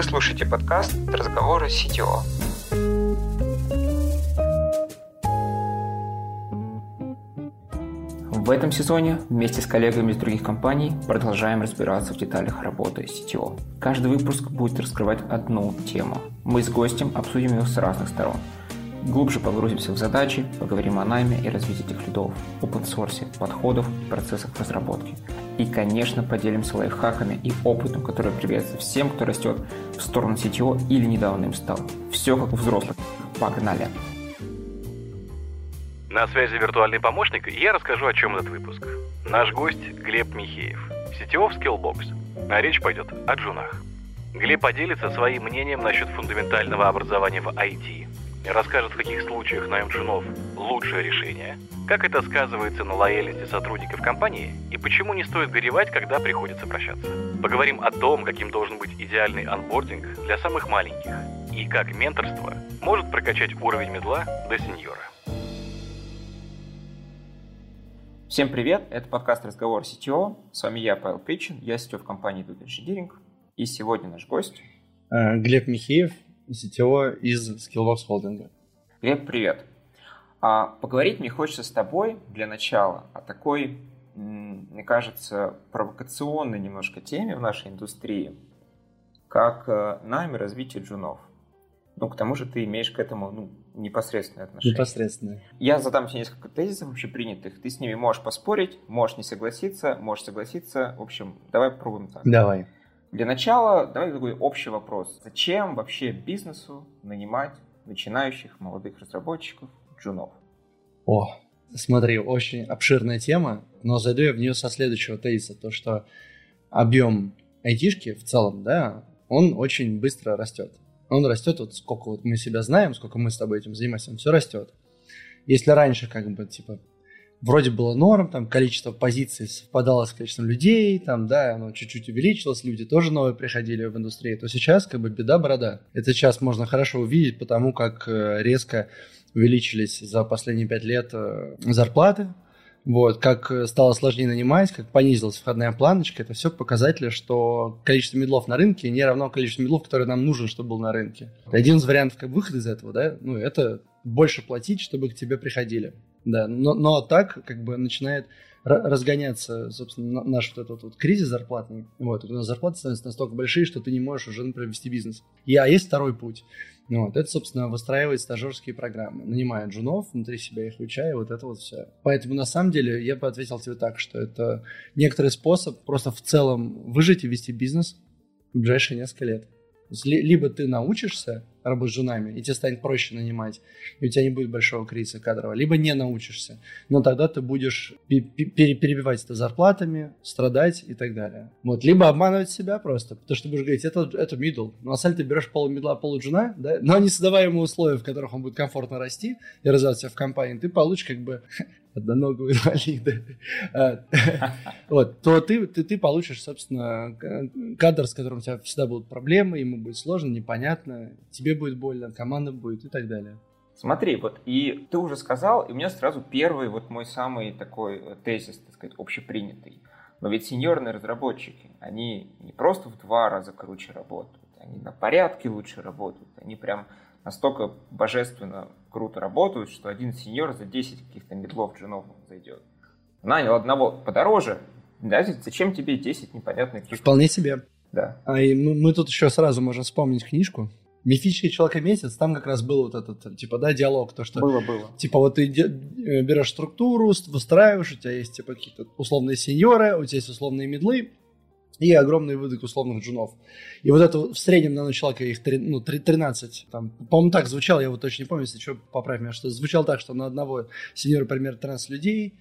Вы слушаете подкаст «Разговоры CTO». В этом сезоне вместе с коллегами из других компаний продолжаем разбираться в деталях работы CTO. Каждый выпуск будет раскрывать одну тему. Мы с гостем обсудим ее с разных сторон – Глубже погрузимся в задачи, поговорим о найме и развитии этих лидов, open-source, подходов и процессах разработки. И, конечно, поделимся лайфхаками и опытом, который пригодится всем, кто растет в сторону CTO или недавно им стал. Все как у взрослых. Погнали! На связи виртуальный помощник, и я расскажу, о чем этот выпуск. Наш гость Глеб Михеев, CTO в Skillbox. А речь пойдет о джунах. Глеб поделится своим мнением насчет фундаментального образования в IT, расскажет, в каких случаях найм джунов – лучшее решение, как это сказывается на лояльности сотрудников компании и почему не стоит горевать, когда приходится прощаться. Поговорим о том, каким должен быть идеальный анбординг для самых маленьких и как менторство может прокачать уровень медла до сеньора. Всем привет, это подкаст «Разговор CTO». С вами я, Павел Причин, я CTO в компании Duke Engineering. И сегодня наш гость э, Глеб Михеев, CTO из Skillbox Holding. Глеб, привет. А, поговорить мне хочется с тобой для начала о такой, мне кажется, провокационной немножко теме в нашей индустрии, как э, найм и развитие джунов. Ну, к тому же ты имеешь к этому ну, непосредственное отношение. Непосредственное. Я задам тебе несколько тезисов общепринятых. Ты с ними можешь поспорить, можешь не согласиться, можешь согласиться. В общем, давай попробуем так. Давай. Для начала давай такой общий вопрос. Зачем вообще бизнесу нанимать начинающих молодых разработчиков, джунов? О, смотри, очень обширная тема, но зайду я в нее со следующего тезиса, то что объем айтишки в целом, да, он очень быстро растет. Он растет, вот сколько вот мы себя знаем, сколько мы с тобой этим занимаемся, он все растет. Если раньше как бы типа вроде было норм, там количество позиций совпадало с количеством людей, там, да, оно чуть-чуть увеличилось, люди тоже новые приходили в индустрию, то сейчас как бы беда-борода. Это сейчас можно хорошо увидеть, потому как э, резко увеличились за последние пять лет э, зарплаты, вот, как э, стало сложнее нанимать, как понизилась входная планочка, это все показатели, что количество медлов на рынке не равно количеству медлов, которые нам нужен, чтобы был на рынке. Один из вариантов как выхода из этого, да, ну, это больше платить, чтобы к тебе приходили. Да, но, но так как бы начинает разгоняться, собственно, наш вот этот вот кризис зарплатный. Вот, у нас зарплаты становятся настолько большие, что ты не можешь уже, например, вести бизнес. И, а есть второй путь. Вот, это, собственно, выстраивать стажерские программы. Нанимая джунов, внутри себя их учая, вот это вот все. Поэтому, на самом деле, я бы ответил тебе так, что это некоторый способ просто в целом выжить и вести бизнес в ближайшие несколько лет. Либо ты научишься женами, и тебе станет проще нанимать, и у тебя не будет большого кризиса кадрового, либо не научишься, но тогда ты будешь перебивать это зарплатами, страдать и так далее. Вот, либо обманывать себя просто, потому что ты будешь говорить, это, это middle, но на самом ты берешь полумидла, полуджуна, да, но не создавая ему условия, в которых он будет комфортно расти и развиваться в компании, ты получишь как бы одноногого инвалида, а, вот, то ты, ты, ты получишь, собственно, кадр, с которым у тебя всегда будут проблемы, ему будет сложно, непонятно, тебе будет больно, команда будет и так далее. Смотри, вот и ты уже сказал, и у меня сразу первый вот мой самый такой э, тезис, так сказать, общепринятый. Но ведь сеньорные разработчики, они не просто в два раза круче работают, они на порядке лучше работают, они прям настолько божественно круто работают, что один сеньор за 10 каких-то медлов джунов зайдет. Нанял одного подороже, да, зачем тебе 10 непонятных... Вполне себе. Да. А и мы, мы тут еще сразу можем вспомнить книжку Мифический человек месяц, там как раз был вот этот, типа, да, диалог, то, что... Было, было. Типа, вот ты э, берешь структуру, выстраиваешь, у тебя есть, типа, какие-то условные сеньоры, у тебя есть условные медлы, и огромный выдок условных джунов. И вот это в среднем на человека их ну, 13. Там, по-моему, так звучало, я вот точно не помню, если что, поправь меня, что звучало так, что на одного сеньора примерно 13 людей,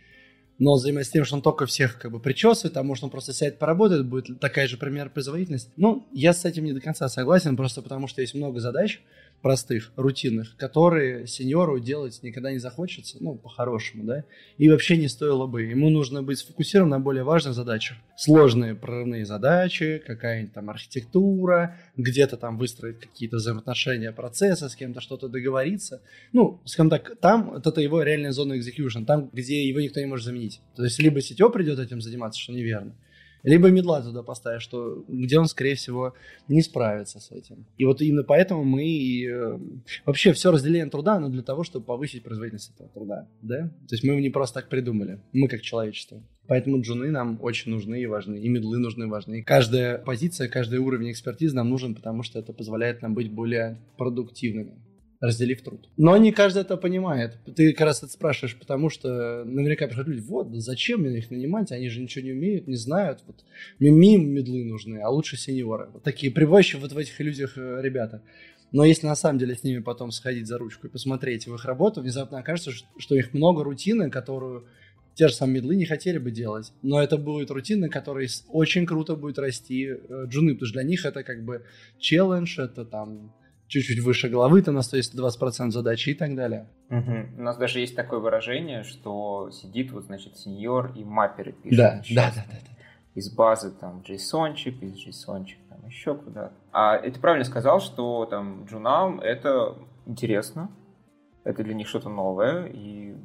но с тем, что он только всех как бы причесывает, а может он просто сядет поработает, будет такая же пример производительность. Ну, я с этим не до конца согласен, просто потому что есть много задач, простых, рутинных, которые сеньору делать никогда не захочется, ну, по-хорошему, да, и вообще не стоило бы. Ему нужно быть сфокусирован на более важных задачах. Сложные прорывные задачи, какая-нибудь там архитектура, где-то там выстроить какие-то взаимоотношения, процессы, с кем-то что-то договориться. Ну, скажем так, там вот это его реальная зона execution, там, где его никто не может заменить. То есть либо сетё придет этим заниматься, что неверно, Либо медла туда поставишь, что, где он, скорее всего, не справится с этим. И вот именно поэтому мы э, вообще все разделение труда, оно для того, чтобы повысить производительность этого труда. Да? То есть мы его не просто так придумали. Мы как человечество. Поэтому джуны нам очень нужны и важны, и медлы нужны и важны. И каждая позиция, каждый уровень экспертизы нам нужен, потому что это позволяет нам быть более продуктивными разделив труд. Но не каждый это понимает. Ты как раз это спрашиваешь, потому что наверняка приходят люди, вот, зачем мне их нанимать, они же ничего не умеют, не знают. Вот, мне им медлы нужны, а лучше сеньоры. Вот такие пребывающие вот в этих иллюзиях э, ребята. Но если на самом деле с ними потом сходить за ручку и посмотреть в их работу, внезапно окажется, что их много рутины, которую те же самые медлы не хотели бы делать. Но это будет рутина, которая очень круто будет расти э, джуны, потому что для них это как бы челлендж, это там чуть-чуть выше головы, там на 120% задачи и так далее. Угу. У нас даже есть такое выражение, что сидит вот, значит, сеньор и мапперы пишет. Да, да, да, да, да. Из базы там JSON-чик, из JSON-чик там еще куда-то. А это правильно сказал, что там джунам это интересно, это для них что-то новое, и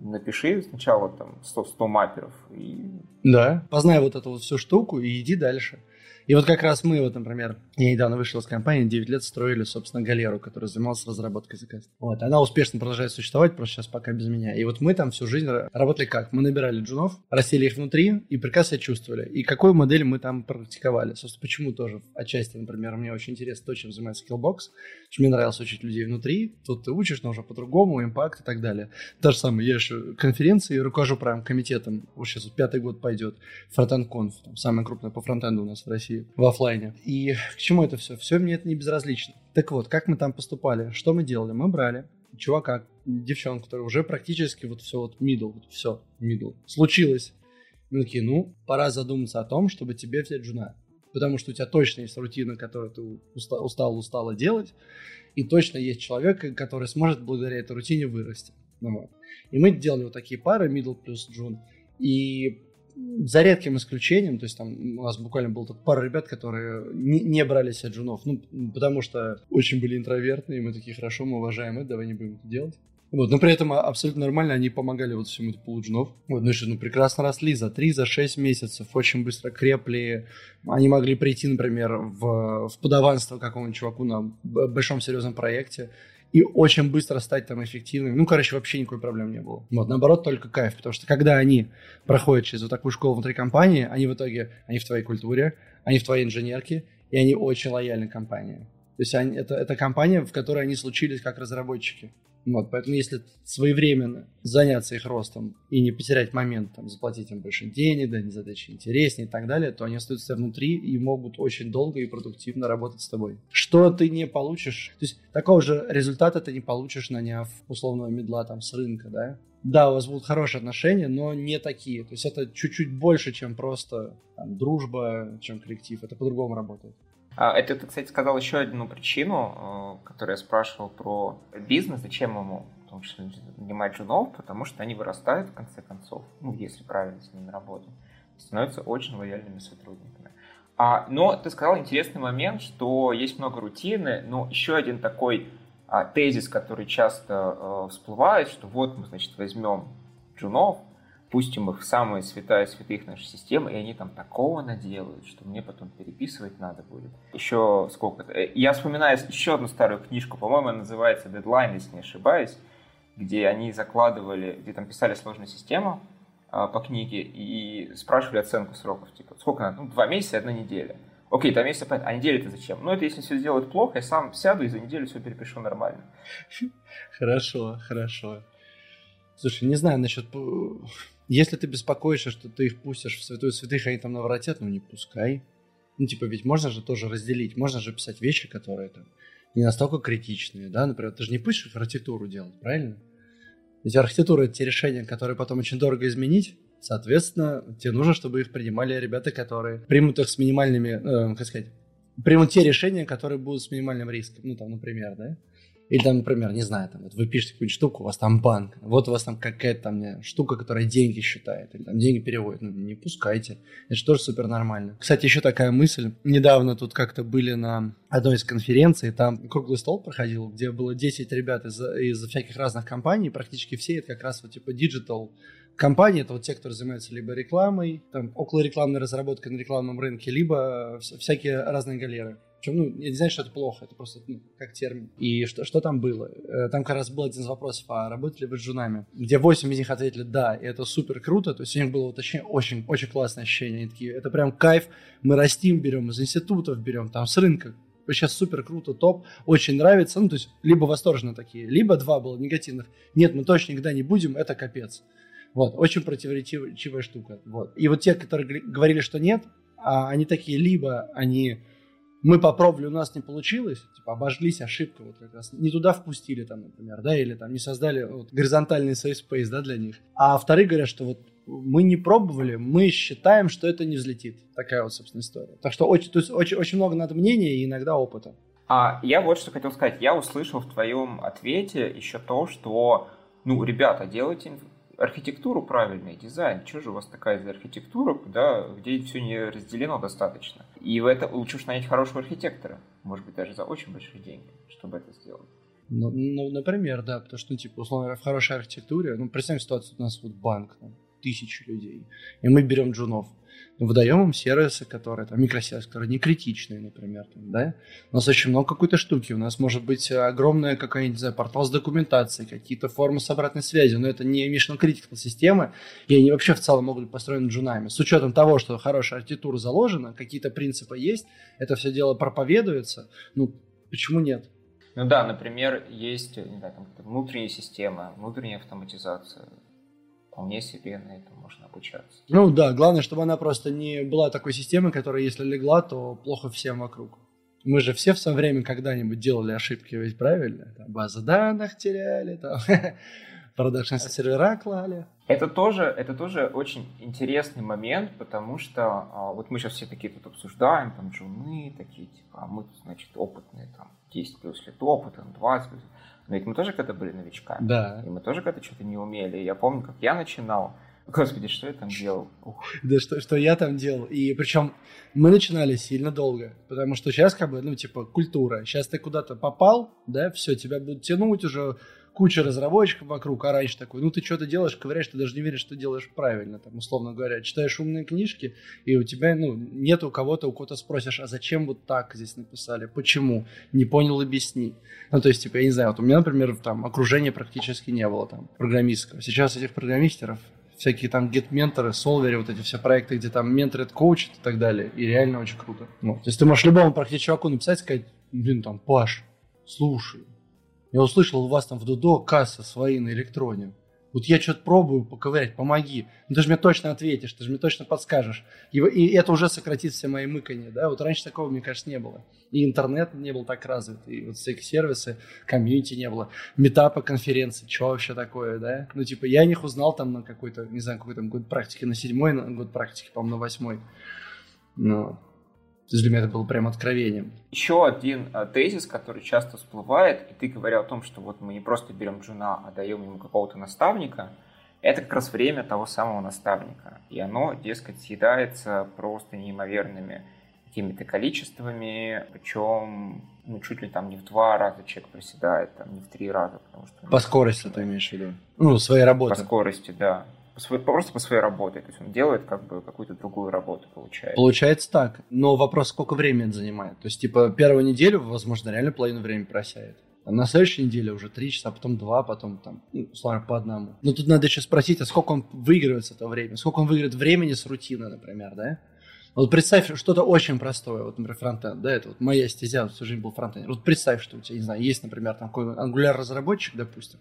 напиши сначала там 100, 100 мапперов. И... Да, познай вот эту вот всю штуку и иди дальше. И вот как раз мы, вот, например, я недавно вышел из компании, 9 лет строили, собственно, галеру, которая занималась разработкой заказа. Вот, она успешно продолжает существовать, просто сейчас пока без меня. И вот мы там всю жизнь работали как? Мы набирали джунов, растили их внутри и прекрасно чувствовали. И какую модель мы там практиковали. Собственно, почему тоже отчасти, например, мне очень интересно то, чем занимается Skillbox. Мне нравилось учить людей внутри. Тут ты учишь, но уже по-другому, импакт и так далее. То же самое, я еще конференции руковожу прям комитетом. Вот сейчас пятый год пойдет. Фронтенд конф, самая крупная по фронтенду у нас в России в офлайне. И к чему это все? Все мне это не безразлично. Так вот, как мы там поступали? Что мы делали? Мы брали чувака, девчонку, которая уже практически вот все вот middle, вот все middle. Случилось. Мы такие, ну, пора задуматься о том, чтобы тебе взять жена. Потому что у тебя точно есть рутина, которую ты устал, устал, устала делать, и точно есть человек, который сможет благодаря этой рутине вырасти. Ну, вот. И мы делали вот такие пары, middle плюс джун. И за редким исключением, то есть там у нас буквально было пара ребят, которые не, не брали себе джунов, ну, потому что очень были интровертные, мы такие, хорошо, мы уважаем это, давай не будем это делать. Вот, но при этом абсолютно нормально они помогали вот всему этому пулу джунов. Вот, ну что, ну прекрасно росли за 3, за 6 месяцев, очень быстро крепли. Они могли прийти, например, в, в подаванство какому-нибудь чуваку на большом серьезном проекте и очень быстро стать там эффективными. Ну, короче, вообще никакой проблем не было. Вот, наоборот, только кайф, потому что когда они проходят через вот такую школу внутри компании, они в итоге, они в твоей культуре, они в твоей инженерке, и они очень лояльны компании. То есть они, это, это компания, в которой они случились как разработчики. Вот, поэтому если своевременно заняться их ростом и не потерять момент, там, заплатить им больше денег, да, не задачи интереснее и так далее, то они остаются внутри и могут очень долго и продуктивно работать с тобой. Что ты не получишь, то есть такого же результата ты не получишь, наняв условного медла там с рынка, да? Да, у вас будут хорошие отношения, но не такие. То есть это чуть-чуть больше, чем просто там, дружба, чем коллектив. Это по-другому работает. А, это ты, кстати, сказал еще одну причину, э, которую я спрашивал про бизнес, зачем ему в том числе нанимать женов, потому что они вырастают в конце концов, ну, если правильно с ними работать, становятся очень лояльными сотрудниками. А, но ты сказал интересный момент, что есть много рутины, но еще один такой а, тезис, который часто а, всплывает, что вот мы, значит, возьмем джунов, пустим их в самые святая святых нашей системы, и они там такого наделают, что мне потом переписывать надо будет. Еще сколько-то. Э, я вспоминаю еще одну старую книжку, по-моему, называется «Дедлайн», если не ошибаюсь, где они закладывали, где там писали сложную систему а, по книге и спрашивали оценку сроков, типа, сколько надо? Ну, два месяца, одна неделя. Окей, два месяца, понятно. А неделя это зачем? Ну, это если все сделают плохо, я сам сяду и за неделю все перепишу нормально. Хорошо, хорошо. Слушай, не знаю насчет если ты беспокоишься, что ты их пустишь в святую святых, они там наворотят, ну не пускай. Ну, типа, ведь можно же тоже разделить, можно же писать вещи, которые там не настолько критичные, да, например, ты же не пишешь архитектуру делать, правильно? Ведь архитектура — это те решения, которые потом очень дорого изменить, соответственно, тебе нужно, чтобы их принимали ребята, которые примут их с минимальными, э, как сказать, примут те решения, которые будут с минимальным риском, ну, там, например, да, или там, например, не знаю, там, вот вы пишете какую-нибудь штуку, у вас там банк, вот у вас там какая-то там штука, которая деньги считает, или там деньги переводит, ну не пускайте, это же тоже супер нормально. Кстати, еще такая мысль, недавно тут как-то были на одной из конференций, там круглый стол проходил, где было 10 ребят из, из всяких разных компаний, практически все это как раз вот типа digital компании это вот те, которые занимаются либо рекламой, там, около рекламной разработкой на рекламном рынке, либо всякие разные галеры. Ну, я не знаю, что это плохо, это просто ну, как термин. И что, что там было? Э, там как раз был один из вопросов, а работали вы с жунами? Где 8 из них ответили «да», и это супер круто, то есть у них было вот очень, очень, очень классное ощущение. Они такие, это прям кайф, мы растим, берем из институтов, берем там с рынка, сейчас супер круто, топ, очень нравится, ну, то есть, либо восторженно такие, либо два было негативных, нет, мы точно никогда не будем, это капец. Вот, очень противоречивая штука. Вот. И вот те, которые говорили, что нет, а они такие, либо они мы попробовали, у нас не получилось, типа обожглись, ошибка вот как раз, не туда впустили там, например, да, или там не создали вот, горизонтальный safe space, да, для них. А вторые говорят, что вот мы не пробовали, мы считаем, что это не взлетит. Такая вот, собственно, история. Так что очень, то есть, очень, очень много надо мнения и иногда опыта. А я вот что хотел сказать. Я услышал в твоем ответе еще то, что, ну, ребята, делайте архитектуру правильный, дизайн. Что же у вас такая за архитектура, куда, где все не разделено достаточно? И в это лучше уж нанять хорошего архитектора, может быть, даже за очень большие деньги, чтобы это сделать. Ну, ну, например, да, потому что, ну, типа, условно, в хорошей архитектуре, ну, представим ситуацию, у нас вот банк, там, тысячи людей, и мы берем джунов выдаем им сервисы, которые, там, микросервисы, которые не критичные, например, там, да. У нас очень много какой-то штуки, у нас может быть огромная какая-нибудь, не знаю, портал с документацией, какие-то формы с обратной связи, но это не mission critical системы, и они вообще в целом могут быть построены джунами. С учетом того, что хорошая архитектура заложена, какие-то принципы есть, это все дело проповедуется, ну, почему нет? Ну да, например, есть знаю, там, внутренняя система, внутренняя автоматизация, вполне себе на этом можно обучаться. Ну да, главное, чтобы она просто не была такой системой, которая, если легла, то плохо всем вокруг. Мы же все в свое время когда-нибудь делали ошибки, ведь правильно? Там базы данных теряли, там продакшн сервера клали. Это тоже, это тоже очень интересный момент, потому что а, вот мы сейчас все такие тут обсуждаем, там джуны такие, типа, а мы, значит, опытные, там, 10 плюс лет опыта, 20 плюс. Но ведь мы тоже когда были новичками. Да. И мы тоже когда что-то не умели. Я помню, как я начинал. Господи, что я там делал? Ух. Да, что, что я там делал. И причем мы начинали сильно долго. Потому что сейчас как бы, ну, типа, культура. Сейчас ты куда-то попал, да, все, тебя будут тянуть уже куча разработчиков вокруг, а раньше такой, ну ты что-то делаешь, ковыряешь, ты даже не веришь, что делаешь правильно, там, условно говоря. Читаешь умные книжки, и у тебя, ну, нет у кого-то, у кого-то спросишь, а зачем вот так здесь написали, почему, не понял, объясни. Ну, то есть, типа, я не знаю, вот у меня, например, там, окружения практически не было, там, программистского. Сейчас этих программистеров всякие там get-менторы, солверы, вот эти все проекты, где там менторят, коучат и так далее. И реально очень круто. Ну, то есть ты можешь любому практически чуваку написать, сказать, блин, там, Паш, слушай, я услышал у вас там в Дудо касса свои на электроне. Вот я что-то пробую поковырять, помоги. Ну, ты же мне точно ответишь, ты же мне точно подскажешь. И, и это уже сократит все мои мыкания, да? Вот раньше такого, мне кажется, не было. И интернет не был так развит, и вот всякие сервисы, комьюнити не было. Метапы, конференции, что вообще такое, да? Ну, типа, я о них узнал там на какой-то, не знаю, какой там год практики, на седьмой на год практики, по-моему, на восьмой. Ну, то есть для меня это было прям откровением. Еще один э, тезис, который часто всплывает, и ты говорил о том, что вот мы не просто берем джуна, а даем ему какого-то наставника, это как раз время того самого наставника. И оно, дескать, съедается просто неимоверными какими-то количествами, причем ну, чуть ли там не в два раза человек приседает, там, не в три раза. Потому что, по скорости ты имеешь в виду? Ну, своей работы. По скорости, да по своей, просто по своей работе. То есть он делает как бы какую-то другую работу, получается. Получается так. Но вопрос, сколько времени это занимает. То есть, типа, первую неделю, возможно, реально половину времени просяет. А на следующей неделе уже три часа, потом два, потом там, ну, условно, по одному. Но тут надо еще спросить, а сколько он выигрывает с этого времени? Сколько он выиграет времени с рутины, например, да? Вот представь что-то очень простое, вот, например, фронтенд, да, это вот моя стезя, всю жизнь был фронтенд. Вот представь, что у тебя, не знаю, есть, например, там какой-нибудь Angular-разработчик, допустим,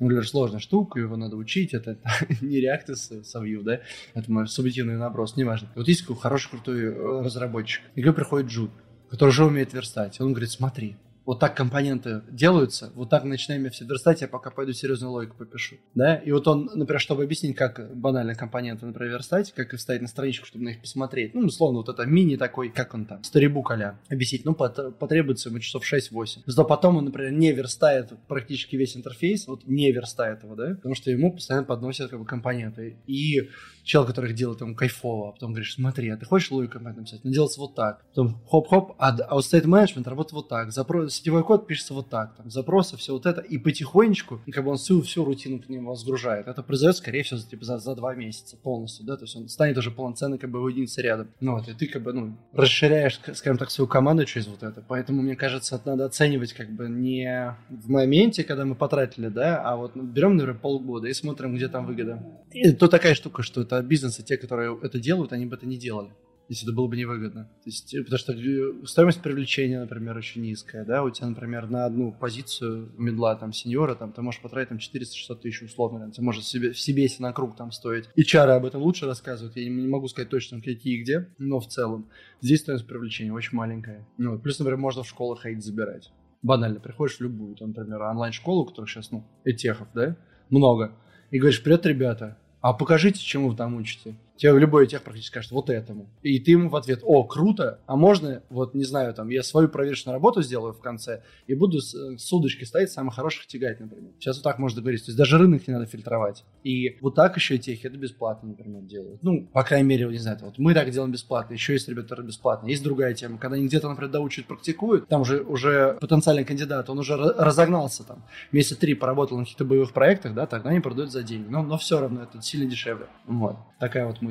Angular сложная штука, его надо учить, это, не реакты с, с Vue, да, это мой субъективный наброс, неважно. Вот есть какой хороший, крутой э, разработчик, и к приходит Джуд, который уже умеет верстать, он говорит, смотри, вот так компоненты делаются, вот так начинаем все верстать, я пока пойду серьезную логику попишу. Да? И вот он, например, чтобы объяснить, как банально компоненты, например, верстать, как их вставить на страничку, чтобы на них посмотреть, ну, условно, вот это мини такой, как он там, сторибук а объяснить, ну, потребуется ему часов 6-8. Зато потом он, например, не верстает практически весь интерфейс, вот не верстает его, да, потому что ему постоянно подносят как бы компоненты. И чел, который их делает ему кайфово, а потом говоришь, смотри, а ты хочешь логику компонент написать? Ну, делается вот так. Потом хоп-хоп, а, а вот state management работает вот так. Запрос сетевой код пишется вот так, там, запросы, все вот это, и потихонечку, как бы он всю, всю рутину к нему возгружает. Это произойдет, скорее всего, типа, за, за два месяца полностью, да, то есть он станет уже полноценной, как бы, единицей рядом. Ну, вот, и ты, как бы, ну, расширяешь, скажем так, свою команду через вот это. Поэтому, мне кажется, это надо оценивать, как бы, не в моменте, когда мы потратили, да, а вот берем, например, полгода и смотрим, где там выгода. И то такая штука, что это бизнесы, те, которые это делают, они бы это не делали если это было бы невыгодно. То есть, э, потому что э, стоимость привлечения, например, очень низкая, да, у тебя, например, на одну позицию медла, там, сеньора, там, ты можешь потратить там 400-600 тысяч условно, там, ты можешь себе, в себе, если на круг там стоить. И чары об этом лучше рассказывают, я не, могу сказать точно, какие и где, но в целом здесь стоимость привлечения очень маленькая. Ну, плюс, например, можно в школах хейт забирать. Банально, приходишь в любую, там, например, онлайн-школу, которая сейчас, ну, этехов, да, много, и говоришь, привет, ребята, а покажите, чему вы там учите тебе любой тех практически скажет вот этому. И ты ему в ответ, о, круто, а можно, вот не знаю, там, я свою проверочную работу сделаю в конце и буду с, э, с удочки ставить самых хороших тягать, например. Сейчас вот так можно договориться. То есть даже рынок не надо фильтровать. И вот так еще и техи это бесплатно, например, делают. Ну, по крайней мере, не знаю, вот мы так делаем бесплатно, еще есть ребята, которые бесплатно. Есть другая тема, когда они где-то, например, доучивают, практикуют, там уже, уже потенциальный кандидат, он уже разогнался там, месяца три поработал на каких-то боевых проектах, да, тогда они продают за деньги. Но, но все равно это сильно дешевле. Вот. Такая вот мысль.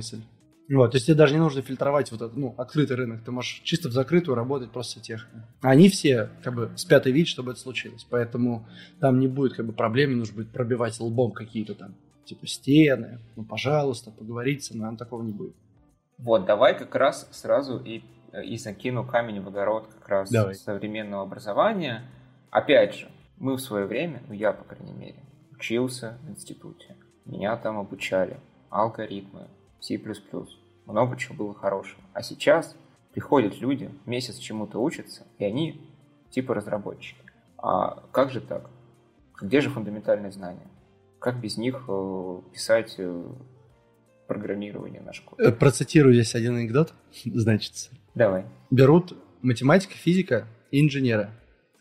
Вот, то есть тебе даже не нужно фильтровать вот этот, ну, открытый рынок. Ты можешь чисто в закрытую работать просто тех. Они все, как бы, спят и видят, чтобы это случилось. Поэтому там не будет, как бы, проблем, не нужно будет пробивать лбом какие-то там, типа, стены. Ну, пожалуйста, поговорить со мной, такого не будет. Вот, давай как раз сразу и, и закину камень в огород как раз давай. современного образования. Опять же, мы в свое время, ну я, по крайней мере, учился в институте. Меня там обучали алгоритмы, C++, много чего было хорошего. А сейчас приходят люди, месяц чему-то учатся, и они типа разработчики. А как же так? Где же фундаментальные знания? Как без них э, писать э, программирование на школе? Э, процитирую здесь один анекдот, значит. Давай. Берут математика, физика и инженера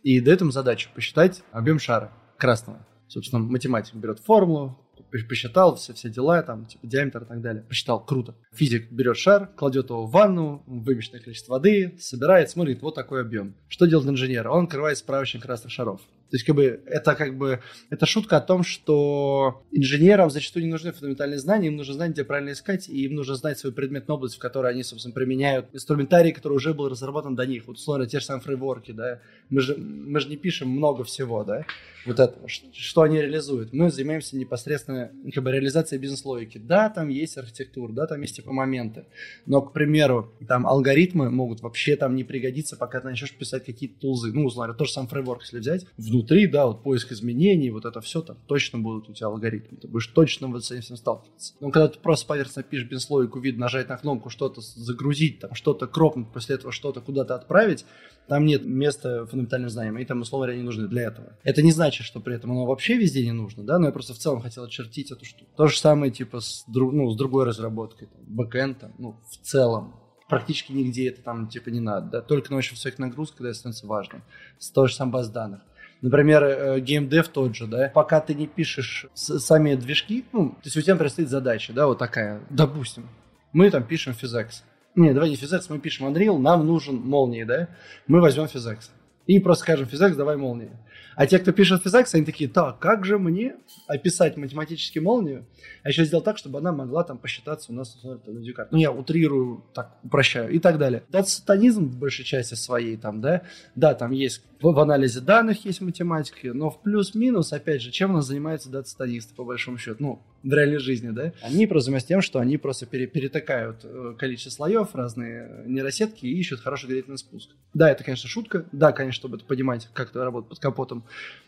и дают им задачу посчитать объем шара красного. Собственно, математик берет формулу, посчитал все, все дела, там, типа, диаметр и так далее. Посчитал, круто. Физик берет шар, кладет его в ванну, вымещенное количество воды, собирает, смотрит, вот такой объем. Что делает инженер? Он открывает справочник красных шаров. То есть, как бы, это как бы, это шутка о том, что инженерам зачастую не нужны фундаментальные знания, им нужно знать, где правильно искать, и им нужно знать свою предметную область, в которой они, собственно, применяют инструментарий, который уже был разработан до них. Вот, условно, те же самые фрейворки, да, мы же, мы же не пишем много всего, да, вот это, что они реализуют. Мы занимаемся непосредственно, как бы, реализацией бизнес-логики. Да, там есть архитектура, да, там есть, типа, моменты, но, к примеру, там алгоритмы могут вообще там не пригодиться, пока ты начнешь писать какие-то тулзы, ну, условно, тот же сам фрейворк, если взять, внутри, да, вот поиск изменений, вот это все, там точно будут у тебя алгоритмы, ты будешь точно вот с этим сталкиваться. Но когда ты просто поверхностно пишешь бизнес-логику, видно, нажать на кнопку, что-то загрузить, там, что-то кропнуть, после этого что-то куда-то отправить, там нет места фундаментальным знаниям, и там, условно говоря, не нужны для этого. Это не значит, что при этом оно вообще везде не нужно, да, но я просто в целом хотел очертить эту штуку. То же самое, типа, с, друг, ну, с другой разработкой, там, бэкэнд, там, ну, в целом, практически нигде это там, типа, не надо, да, только на очень высоких нагрузках, когда становится важным. С той же самой баз данных. Например, геймдев э, тот же, да, пока ты не пишешь сами движки, ну, то есть у тебя предстоит задача, да, вот такая, допустим, мы там пишем физекс. Не, давай не физекс, мы пишем Unreal, нам нужен молнии, да, мы возьмем физекс. И просто скажем физекс, давай молнии. А те, кто пишет физекс, они такие, так, как же мне описать математически молнию, а еще сделать так, чтобы она могла там посчитаться у нас на дюкарт. Ну, я утрирую, так, упрощаю и так далее. Это сатанизм в большей части своей там, да, да, там есть в анализе данных есть математика, но в плюс-минус, опять же, чем у нас занимаются дата-стадисты, по большому счету, ну, в реальной жизни, да? Они занимаются тем, что они просто пере перетакают э, количество слоев, разные нейросетки и ищут хороший градиентный спуск. Да, это, конечно, шутка. Да, конечно, чтобы это понимать, как это работает под капотом,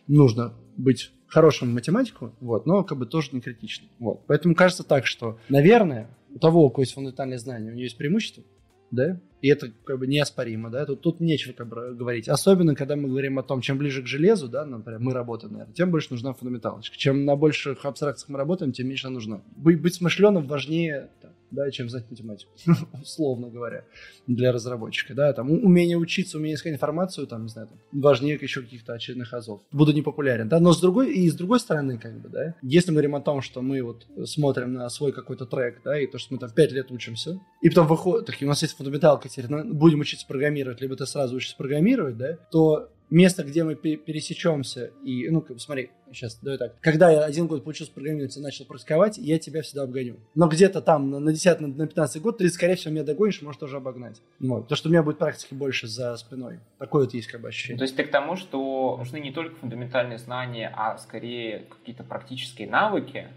нужно быть хорошим математиком, вот, но как бы тоже не критично. Вот. Поэтому кажется так, что, наверное, у того, у кого есть фундаментальные знания, у него есть преимущество, да, и это как бы неоспоримо, да, тут, тут нечего как бы говорить. Особенно, когда мы говорим о том, чем ближе к железу, да, например, мы работаем, наверное, тем больше нужна фундаменталочка. Чем на больших абстракциях мы работаем, тем меньше нужна. Быть, быть смышленым важнее там, да, чем знать математику, условно говоря, для разработчика, да, там умение учиться, умение искать информацию, там, не знаю, там, важнее еще каких-то очередных азов. Буду непопулярен, да, но с другой, и с другой стороны, как бы, да, если мы говорим о том, что мы вот смотрим на свой какой-то трек, да, и то, что мы там 5 лет учимся, и потом выходит, так, у нас есть фундаменталка теперь, будем учиться программировать, либо ты сразу учишься программировать, да, то место, где мы пересечемся, и, ну, смотри, сейчас, давай так, когда я один год получился программировать и начал практиковать, я тебя всегда обгоню. Но где-то там на 10, на 15 год ты, скорее всего, меня догонишь, можешь тоже обогнать. Вот. Потому что у меня будет практики больше за спиной. Такое вот есть как бы ощущение. То есть ты к тому, что нужны не только фундаментальные знания, а скорее какие-то практические навыки,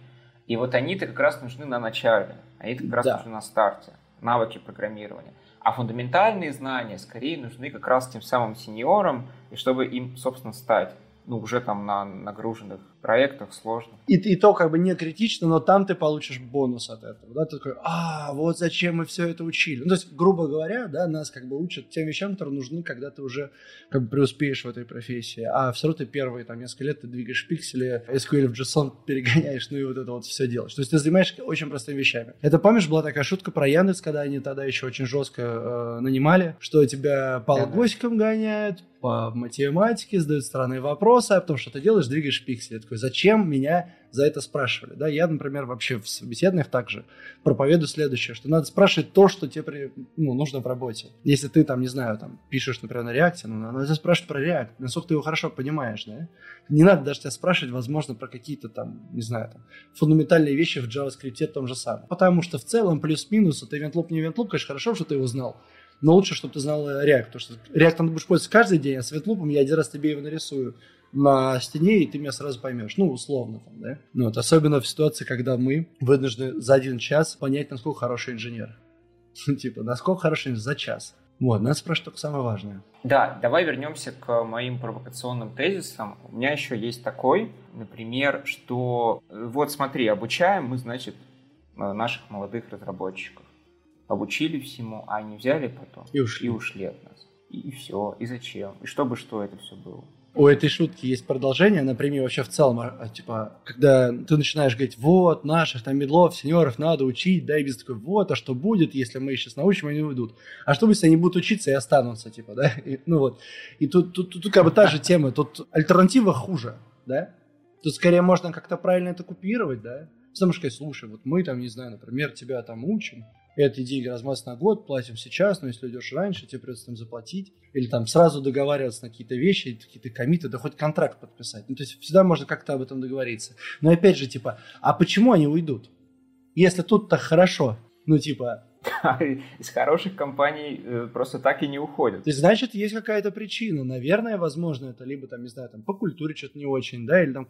и вот они-то как раз нужны на начале, они-то как раз да. нужны на старте, навыки программирования. А фундаментальные знания скорее нужны как раз тем самым сеньорам, и чтобы им, собственно, стать ну, уже там на нагруженных проектах сложно. И, и то как бы не критично, но там ты получишь бонус от этого. Да? Ты такой, а, вот зачем мы все это учили. Ну, то есть, грубо говоря, да, нас как бы учат тем вещам, которые нужны, когда ты уже как бы преуспеешь в этой профессии. А все равно ты первые там несколько лет ты двигаешь пиксели, SQL в JSON перегоняешь, ну и вот это вот все делаешь. То есть ты занимаешься очень простыми вещами. Это, помнишь, была такая шутка про Яндекс, когда они тогда еще очень жестко э, нанимали, что тебя по алгосикам гоняют, по математике, задают странные вопросы, а потом что ты делаешь, двигаешь пиксели. Такой, зачем меня за это спрашивали? Да, я, например, вообще в собеседованиях также проповедую следующее, что надо спрашивать то, что тебе ну, нужно в работе. Если ты там, не знаю, там пишешь, например, на реакте, ну, надо спрашивать про реакт, насколько ты его хорошо понимаешь, да? Не надо даже тебя спрашивать, возможно, про какие-то там, не знаю, там, фундаментальные вещи в JavaScript том же самом. Потому что в целом плюс-минус, это ивент не ивент конечно, хорошо, что ты его знал, но лучше, чтобы ты знал React, потому что React ты будешь пользоваться каждый день, а светлупом я один раз тебе его нарисую на стене, и ты меня сразу поймешь. Ну, условно там, да? Ну, вот, особенно в ситуации, когда мы вынуждены за один час понять, насколько хороший инженер. Типа, насколько хороший инженер за час. Вот, надо спрашивать только самое важное. Да, давай вернемся к моим провокационным тезисам. У меня еще есть такой, например, что вот смотри, обучаем мы, значит, наших молодых разработчиков обучили всему, а они взяли потом и ушли, и ушли от нас. И все. И зачем? И чтобы что это все было? У этой шутки есть продолжение, например, вообще в целом, а, а, типа, когда ты начинаешь говорить, вот, наших там медлов, сеньоров надо учить, да, и без такой, вот, а что будет, если мы их сейчас научим, они уйдут? А что, если они будут учиться и останутся, типа, да? И, ну вот. И тут, тут, тут, тут как бы та же тема, тут альтернатива хуже, да? Тут скорее можно как-то правильно это купировать, да? Потому что слушай, вот мы там, не знаю, например, тебя там учим, эти деньги размазать на год, платим сейчас, но если уйдешь раньше, тебе придется там заплатить. Или там сразу договариваться на какие-то вещи, какие-то комиты, да хоть контракт подписать. Ну, то есть всегда можно как-то об этом договориться. Но опять же, типа, а почему они уйдут? Если тут так хорошо, ну, типа, из хороших компаний э, просто так и не уходят. То есть, значит, есть какая-то причина. Наверное, возможно, это либо там, не знаю, там по культуре что-то не очень, да, или там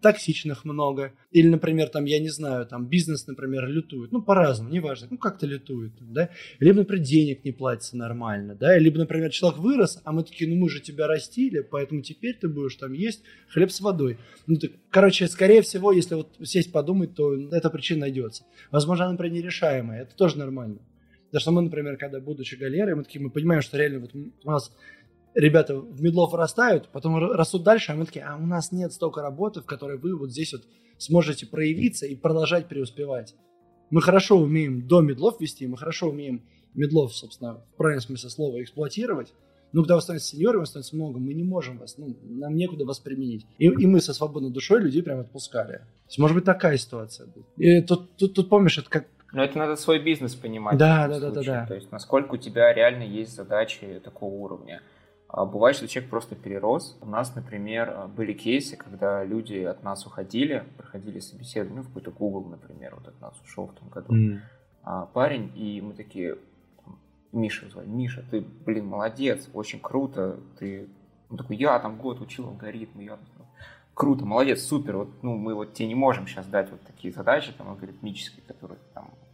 токсичных много, или, например, там, я не знаю, там бизнес, например, лютует, ну, по-разному, неважно, ну, как-то лютует, да, либо, например, денег не платится нормально, да, либо, например, человек вырос, а мы такие, ну, мы же тебя растили, поэтому теперь ты будешь там есть хлеб с водой. Ну, так, короче, скорее всего, если вот сесть подумать, то эта причина найдется. Возможно, она, например, нерешаемая, это тоже нормально. Потому что мы, например, когда будучи галерой, мы такие, мы понимаем, что реально вот у нас ребята в медлов растают, потом растут дальше, а мы такие, а у нас нет столько работы, в которой вы вот здесь вот сможете проявиться и продолжать преуспевать. Мы хорошо умеем до медлов вести, мы хорошо умеем медлов, собственно, в правильном смысле слова эксплуатировать, но когда вы становитесь сеньорами, становится много, мы не можем вас, ну, нам некуда вас применить. И, и мы со свободной душой людей прям отпускали. То есть, может быть, такая ситуация. И тут, тут, тут помнишь, это как, но это надо свой бизнес понимать. Да, да, да, да, да. То есть, насколько у тебя реально есть задачи такого уровня. А бывает, что человек просто перерос. У нас, например, были кейсы, когда люди от нас уходили, проходили собеседование, ну, в какой-то Google, например, вот от нас ушел в том году mm. а, парень, и мы такие, Миша звали, Миша, ты, блин, молодец, очень круто, ты, он такой, я там год учил алгоритмы, я круто, молодец, супер, вот, ну, мы вот тебе не можем сейчас дать вот такие задачи, там, алгоритмические, которые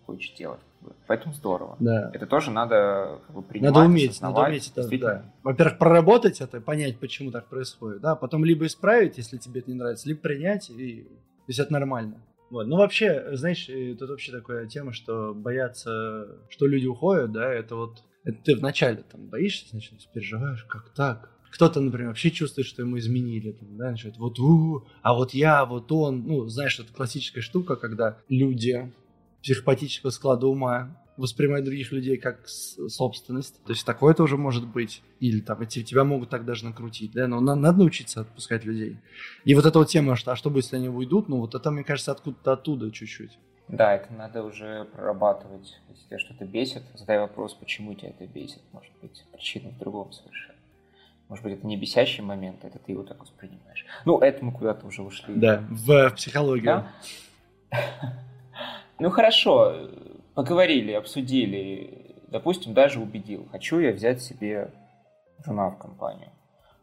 хочешь делать. Поэтому здорово. Да. Это тоже надо как бы, принимать, Надо уметь, надо уметь это, да. Во-первых, проработать это, понять, почему так происходит, да, потом либо исправить, если тебе это не нравится, либо принять, и... то есть это нормально. Вот. Ну, вообще, знаешь, тут вообще такая тема, что бояться, что люди уходят, да, это вот, это ты вначале там боишься, значит, переживаешь, как так, кто-то, например, вообще чувствует, что ему изменили, там, да, начинает вот у, а вот я, вот он, ну, знаешь, это классическая штука, когда люди психопатического склада ума воспринимать других людей как собственность. То есть такое тоже может быть. Или там тебя могут так даже накрутить, да, но надо научиться отпускать людей. И вот эта вот тема, что, а что будет, если они уйдут, ну вот это, мне кажется, откуда-то оттуда чуть-чуть. Да, это надо уже прорабатывать. Если тебя что-то бесит, задай вопрос, почему тебя это бесит. Может быть, причина в другом совершенно. Может быть, это не бесящий момент, это ты его так воспринимаешь. Ну, это мы куда-то уже ушли. Да, в психологию. Да? Ну, хорошо, поговорили, обсудили, допустим, даже убедил. Хочу я взять себе жена в компанию.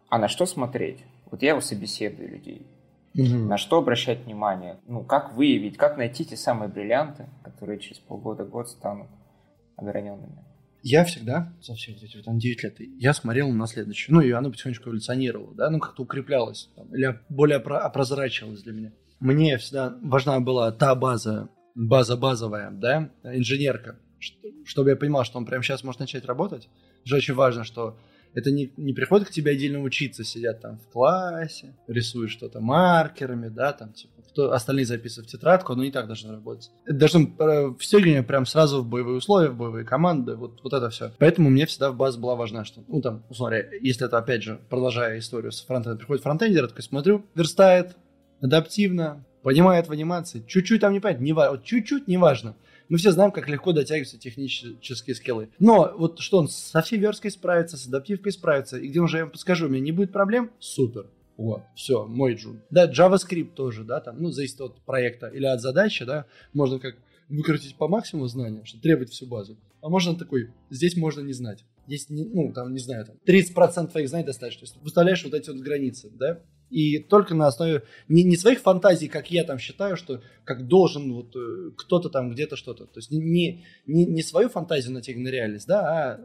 А на что смотреть? Вот я его собеседую людей. Угу. На что обращать внимание? Ну, как выявить, как найти те самые бриллианты, которые через полгода-год станут ограненными? Я всегда, со всех этих там 9 лет, я смотрел на следующее. Ну, и оно потихонечку эволюционировало, да, ну, как-то укреплялось, там, или более прозрачивалось для меня. Мне всегда важна была та база, база базовая, да, инженерка, чтобы я понимал, что он прямо сейчас может начать работать. Же очень важно, что это не, не приходит к тебе отдельно учиться, сидят там в классе, рисуют что-то маркерами, да, там, типа, кто остальные записывают в тетрадку, оно не так должно работать. Это должно э, встегивание прям сразу в боевые условия, в боевые команды, вот, вот это все. Поэтому мне всегда в база была важна, что, ну, там, условно если это, опять же, продолжая историю с фронтендом, приходит фронтендер, такой смотрю, верстает, адаптивно, понимает в анимации, чуть-чуть там не понятно, не важно, чуть-чуть не важно. Мы все знаем, как легко дотягиваются технические скиллы. Но вот что он со всей версткой справится, с адаптивкой справится, и где уже я вам подскажу, у меня не будет проблем, супер. Вот, все, мой джун. Да, JavaScript тоже, да, там, ну, зависит от проекта или от задачи, да, можно как выкрутить по максимуму знания, чтобы требовать всю базу. А можно такой, здесь можно не знать. Здесь, не, ну, там, не знаю, там, 30% твоих знаний достаточно. То есть выставляешь вот эти вот границы, да, и только на основе не, не своих фантазий, как я там считаю, что как должен вот э, кто-то там где-то что-то. То есть не, не, не свою фантазию натягивать на реальность, да, а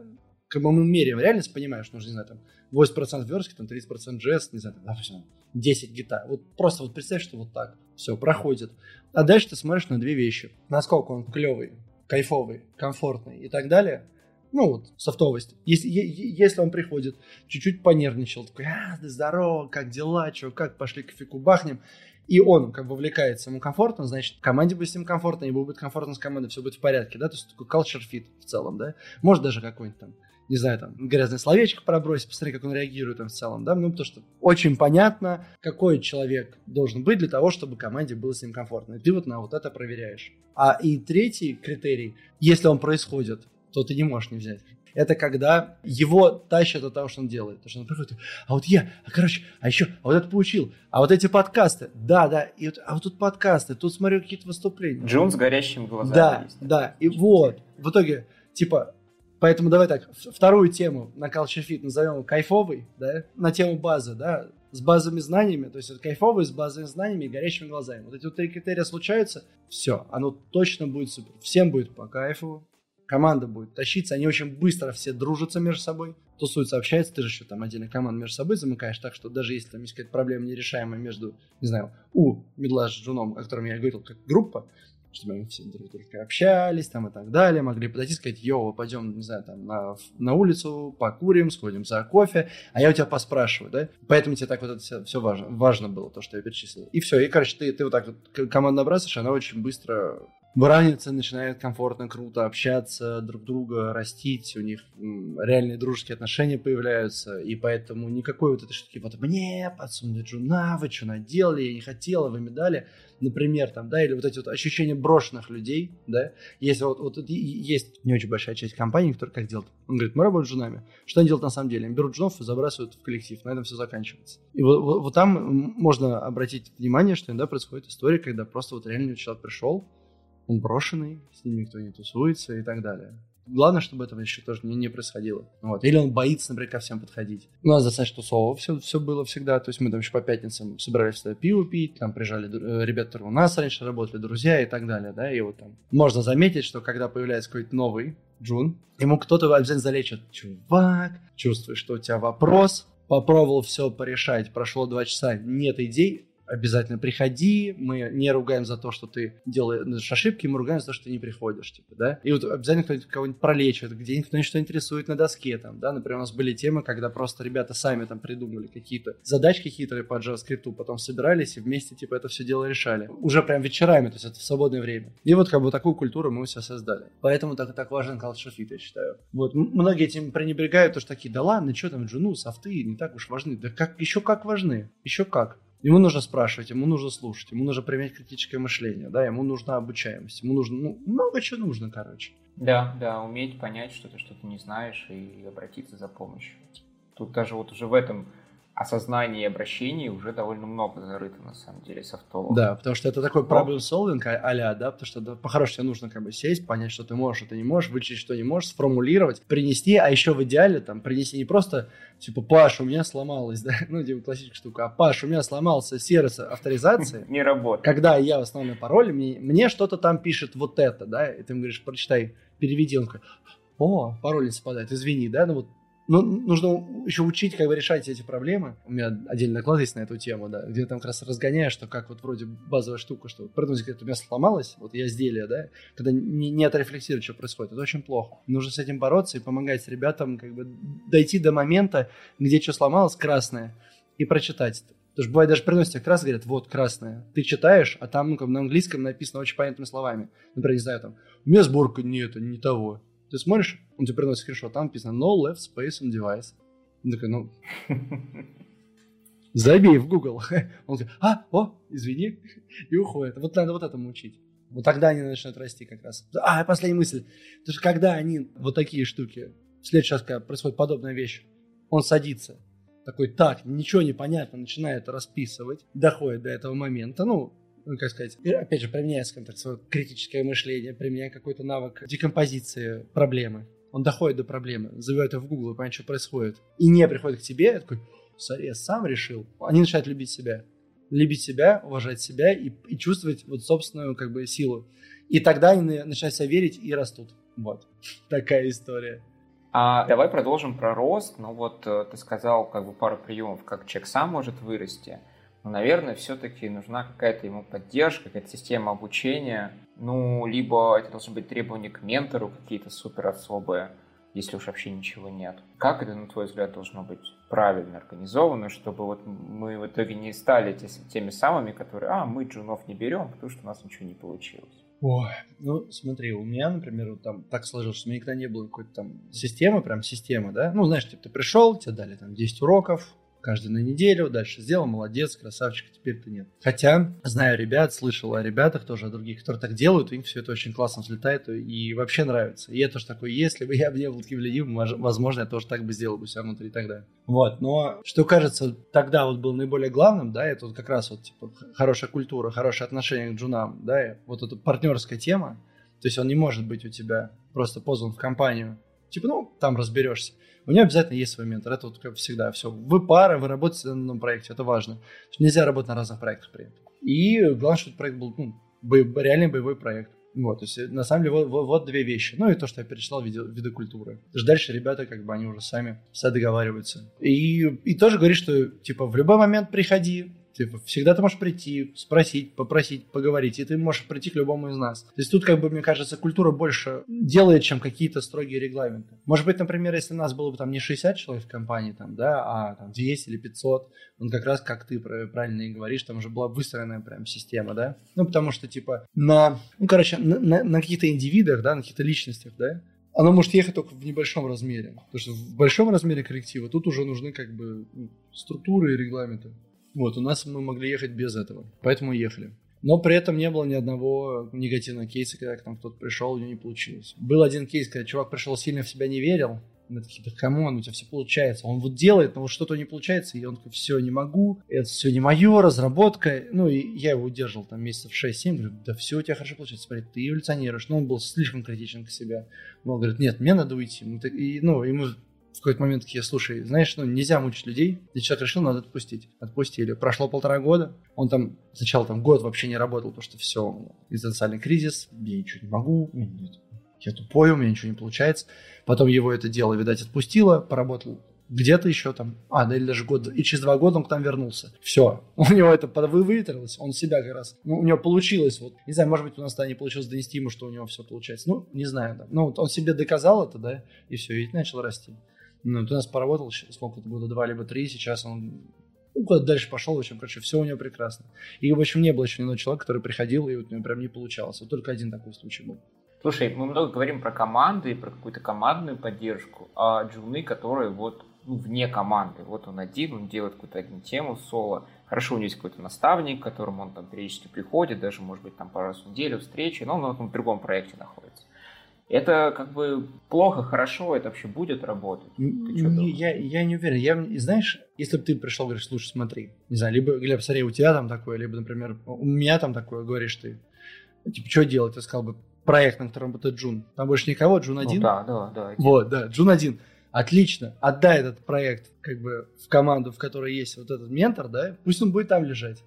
как бы мы меряем реальность, понимаешь, нужно, не знаю, там 80% верстки, там 30% JS, не знаю, там, допустим, 10 гитар. Вот просто вот представь, что вот так все проходит. А дальше ты смотришь на две вещи. Насколько он клевый, кайфовый, комфортный и так далее – ну вот, софтовость. Если, если он приходит, чуть-чуть понервничал, такой, а, да здорово, как дела, что, как, пошли кофейку бахнем, и он как бы вовлекается, ему комфортно, значит, команде будет с ним комфортно, ему будет комфортно с командой, все будет в порядке, да, то есть такой culture fit в целом, да, может даже какой-нибудь там, не знаю, там, грязное словечко пробросить, посмотри, как он реагирует там в целом, да, ну, потому что очень понятно, какой человек должен быть для того, чтобы команде было с ним комфортно, и ты вот на вот это проверяешь. А и третий критерий, если он происходит то ты не можешь не взять. Это когда его тащат от того, что он делает. То, что он приходит, а вот я, а короче, а еще, а вот это получил, а вот эти подкасты, да, да, и вот, а вот тут подкасты, тут смотрю какие-то выступления. Джон с горящими глазами. Да, есть. да, и вот, в итоге, типа, поэтому давай так, вторую тему на Culture Fit назовем кайфовый, да, на тему базы, да, с базовыми знаниями, то есть это кайфовый с базовыми знаниями и горящими глазами. Вот эти вот три критерия случаются, все, оно точно будет супер. Всем будет по кайфу, команда будет тащиться, они очень быстро все дружатся между собой, тусуются, общаются, ты же еще там отдельно команду между собой замыкаешь, так что даже если там есть какая-то проблема нерешаемая между, не знаю, у медла с джуном, о котором я говорил, как группа, чтобы они все друг с другом общались там и так далее, могли подойти и сказать, йоу, пойдем, не знаю, там на, на улицу, покурим, сходим за кофе, а я у тебя поспрашиваю, да? Поэтому тебе так вот это все, все важно, важно было, то, что я перечислил. И все, и, короче, ты, ты вот так вот команду набрасываешь, она очень быстро Выравниваться начинают комфортно, круто общаться, друг друга растить, у них реальные дружеские отношения появляются, и поэтому никакой вот этой штуки, вот мне подсунули джуна, вы что наделали, я не хотела, вы медали, например, там, да, или вот эти вот ощущения брошенных людей, да, есть вот, вот есть не очень большая часть компаний, которые как делают, он говорит, мы работаем с джунами, что они делают на самом деле, они берут джунов и забрасывают в коллектив, на этом все заканчивается. И вот, вот, вот там можно обратить внимание, что иногда происходит история, когда просто вот реально человек пришел, он брошенный, с ним никто не тусуется и так далее. Главное, чтобы этого еще тоже не, не происходило. Вот. Или он боится, например, ко всем подходить. У нас достаточно тусово все, все было всегда. То есть мы там еще по пятницам собирались всегда пиво пить, там приезжали э, ребята, которые у нас раньше работали, друзья и так далее. Да? И вот там можно заметить, что когда появляется какой-то новый Джун, ему кто-то обязательно залечит. Чувак, чувствуешь, что у тебя вопрос, попробовал все порешать, прошло два часа, нет идей, обязательно приходи, мы не ругаем за то, что ты делаешь ошибки, мы ругаем за то, что ты не приходишь, типа, да. И вот обязательно кто-нибудь кого-нибудь пролечит, где-нибудь кто-нибудь что интересует на доске, там, да. Например, у нас были темы, когда просто ребята сами там придумали какие-то задачки хитрые по JavaScript, потом собирались и вместе, типа, это все дело решали. Уже прям вечерами, то есть это в свободное время. И вот как бы такую культуру мы у себя создали. Поэтому так, так важен culture fit, я считаю. Вот, многие этим пренебрегают, то что такие, да ладно, что там, джуну, софты, не так уж важны. Да как, еще как важны, еще как. Ему нужно спрашивать, ему нужно слушать, ему нужно применять критическое мышление, да, ему нужна обучаемость, ему нужно, ну, много чего нужно, короче. Да, да, уметь понять, что ты что-то не знаешь и обратиться за помощью. тут даже вот уже в этом осознании и обращении уже довольно много зарыто, на самом деле, софтовых. Да, потому что это такой problem solving а да, потому что да, по-хорошему тебе нужно как бы сесть, понять, что ты можешь, что ты не можешь, вычислить, что не можешь, сформулировать, принести, а еще в идеале там принести не просто, типа, Паш, у меня сломалось, да, ну, типа, классическая штука, а Паш, у меня сломался сервис авторизации. Не работает. Когда я в основном пароль, мне, мне что-то там пишет вот это, да, и ты ему говоришь, прочитай, переведи, он такой, о, пароль не совпадает, извини, да, ну вот ну, нужно еще учить, как бы решать эти проблемы. У меня отдельный доклад есть на эту тему, да, где там как раз разгоняешь, что как вот вроде базовая штука, что продумать, как у меня сломалось, вот я изделие, да, когда не, не отрефлексировать, что происходит, это очень плохо. Нужно с этим бороться и помогать ребятам как бы дойти до момента, где что сломалось, красное, и прочитать это. Потому что бывает даже приносят тебе красное, говорят, вот красное. Ты читаешь, а там ну, как, на английском написано очень понятными словами. Например, не знаю, там, у меня сборка не это, не того. Ты смотришь, он тебе приносит скриншот, там написано no left space on device. Он такой, ну, забей в Google. Он такой, а, о, извини, и уходит. Вот надо вот этому учить. Вот тогда они начнут расти как раз. А, последняя мысль. Потому что когда они вот такие штуки, в следующий раз, когда происходит подобная вещь, он садится, такой, так, ничего не понятно, начинает расписывать, доходит до этого момента, ну, ну, как сказать, опять же, применяя, скажем так, свое критическое мышление, применяя какой-то навык декомпозиции проблемы. Он доходит до проблемы, забивает ее в Google и понимает, что происходит. И не приходит к тебе, такой, сори, я сам решил. Они начинают любить себя. Любить себя, уважать себя и, и чувствовать вот собственную как бы силу. И тогда они начинают себя верить и растут. Вот. Такая история. А давай продолжим про рост. Ну вот э, ты сказал как бы пару приемов, как человек сам может вырасти наверное, все-таки нужна какая-то ему поддержка, какая-то система обучения. Ну, либо это должны быть требования к ментору какие-то супер особые, если уж вообще ничего нет. Как это, на твой взгляд, должно быть правильно организовано, чтобы вот мы в итоге не стали теми самыми, которые, а, мы джунов не берем, потому что у нас ничего не получилось. Ой, ну смотри, у меня, например, вот там так сложилось, что у меня никогда не было какой-то там системы, прям системы, да, ну, знаешь, типа ты пришел, тебе дали там 10 уроков, каждый на неделю, дальше сделал, молодец, красавчик, теперь-то нет. Хотя, знаю ребят, слышал о ребятах тоже, о других, которые так делают, им все это очень классно взлетает и вообще нравится. И я тоже такой, если бы я не был таким ленивым, возможно, я тоже так бы сделал бы себя внутри тогда. Вот, но что кажется, тогда вот был наиболее главным, да, это вот как раз вот типа хорошая культура, хорошее отношение к джунам, да, вот эта партнерская тема, то есть он не может быть у тебя просто позван в компанию, типа, ну, там разберешься. У нее обязательно есть свой ментор. Это вот как всегда все. Вы пара, вы работаете на одном проекте, это важно. Нельзя работать на разных проектах при этом. И главное, чтобы проект был ну, бо- реальный боевой проект. Вот, то есть, на самом деле, вот, вот, вот две вещи. Ну, и то, что я перечислял, виды, виды культуры. Дальше ребята, как бы, они уже сами, сами договариваются. И, и тоже говорит, что, типа, в любой момент приходи, Типа, всегда ты можешь прийти, спросить, попросить, поговорить, и ты можешь прийти к любому из нас. То есть тут, как бы, мне кажется, культура больше делает, чем какие-то строгие регламенты. Может быть, например, если нас было бы там не 60 человек в компании, там, да, а там 200 или 500, он как раз, как ты правильно и говоришь, там уже была выстроенная прям система, да. Ну, потому что, типа, на, ну, короче, на, на, на каких-то индивидах, да, на каких-то личностях, да, оно может ехать только в небольшом размере. Потому что в большом размере коллектива тут уже нужны как бы ну, структуры и регламенты. Вот, у нас мы могли ехать без этого, поэтому ехали. Но при этом не было ни одного негативного кейса, когда к нам кто-то пришел, у него не получилось. Был один кейс, когда чувак пришел, сильно в себя не верил. Мы такие, да come on, у тебя все получается. Он вот делает, но вот что-то не получается, и он такой, все, не могу, это все не мое, разработка. Ну, и я его удерживал там месяцев 6-7, говорю, да все у тебя хорошо получается, смотри, ты эволюционируешь. Но он был слишком критичен к себе. Он говорит, нет, мне надо уйти. И, ну, ему в какой-то момент такие, слушай, знаешь, ну нельзя мучить людей, ты человек решил, надо отпустить. Отпустили. Прошло полтора года, он там сначала там год вообще не работал, потому что все, экзистенциальный кризис, я ничего не могу, я тупой, у меня ничего не получается. Потом его это дело, видать, отпустило, поработал где-то еще там, а, да или даже год, и через два года он к нам вернулся. Все, у него это выветрилось, он себя как раз, ну, у него получилось, вот, не знаю, может быть, у нас тогда не получилось донести ему, что у него все получается, ну, не знаю, да. Ну, вот он себе доказал это, да, и все, и начал расти. Ну, ты нас поработал сколько-то, года два либо три, сейчас он ну, куда дальше пошел, в общем, короче, все у него прекрасно. И, в общем, не было еще ни одного человека, который приходил, и вот у него прям не получалось. Вот только один такой случай был. Слушай, мы много говорим про команды и про какую-то командную поддержку, а джуны, которые вот ну, вне команды. Вот он один, он делает какую-то одну тему соло. Хорошо, у него есть какой-то наставник, к которому он там периодически приходит, даже, может быть, там пару раз в неделю встречи, но он в другом проекте находится. Это как бы плохо, хорошо, это вообще будет работать? Не, я, я не уверен. Я, знаешь, если бы ты пришел, говоришь, слушай, смотри, не знаю, либо, Глеб, смотри, у тебя там такое, либо, например, у меня там такое, говоришь ты, типа, что делать? Я сказал бы, проект, на котором работает Джун. Там больше никого, Джун ну один. Ну, да, да, да. Вот, да, Джун один. Отлично, отдай этот проект как бы в команду, в которой есть вот этот ментор, да, пусть он будет там лежать.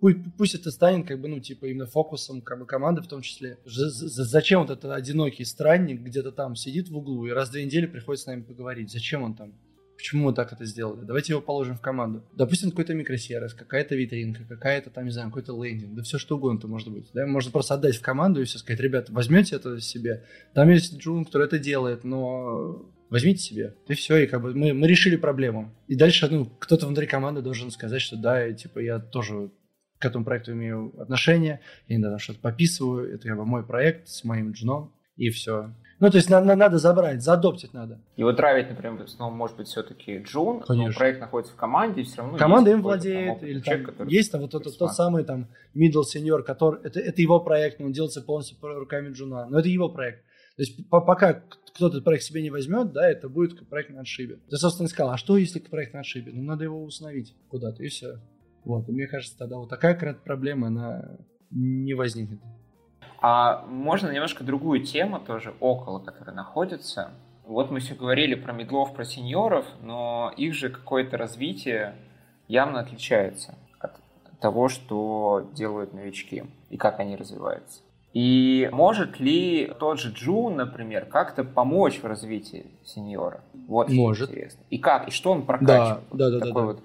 Пусть, пусть это станет как бы, ну, типа, именно фокусом как бы, команды в том числе. Зачем вот этот одинокий странник где-то там сидит в углу и раз в две недели приходит с нами поговорить? Зачем он там? Почему мы так это сделали? Давайте его положим в команду. Допустим, какой-то микросервис, какая-то витринка, какая-то там, не знаю, какой-то лендинг, да все что угодно это может быть. Да? Можно просто отдать в команду и все сказать, ребята, возьмете это себе. Там есть Джун, который это делает, но возьмите себе. И все, и как бы мы, мы решили проблему. И дальше, ну, кто-то внутри команды должен сказать, что да, и, типа, я тоже к этому проекту имею отношение, я иногда что-то пописываю, это как бы мой проект с моим джуном, и все. Ну, то есть на, на, надо забрать, задоптить надо. Его драйвить, например, ну, может быть, все-таки Джун, но проект находится в команде, и все равно Команда им владеет, там, или человек, там, есть там вот тот, тот самый там middle senior, который, это, это его проект, но он делается полностью руками Джуна, но это его проект. То есть пока кто-то проект себе не возьмет, да, это будет проект на отшибе. Ты, собственно, сказал, а что если проект на отшибе? Ну, надо его установить куда-то, и все. Вот, и мне кажется, тогда вот такая проблема, она не возникнет. А можно немножко другую тему тоже около, которая находится. Вот мы все говорили про мидлов, про сеньоров, но их же какое-то развитие явно отличается от того, что делают новички и как они развиваются. И может ли тот же Джун, например, как-то помочь в развитии сеньора? Вот может. интересно. И как? И что он прокачивает? Да, да, да. Такой да, вот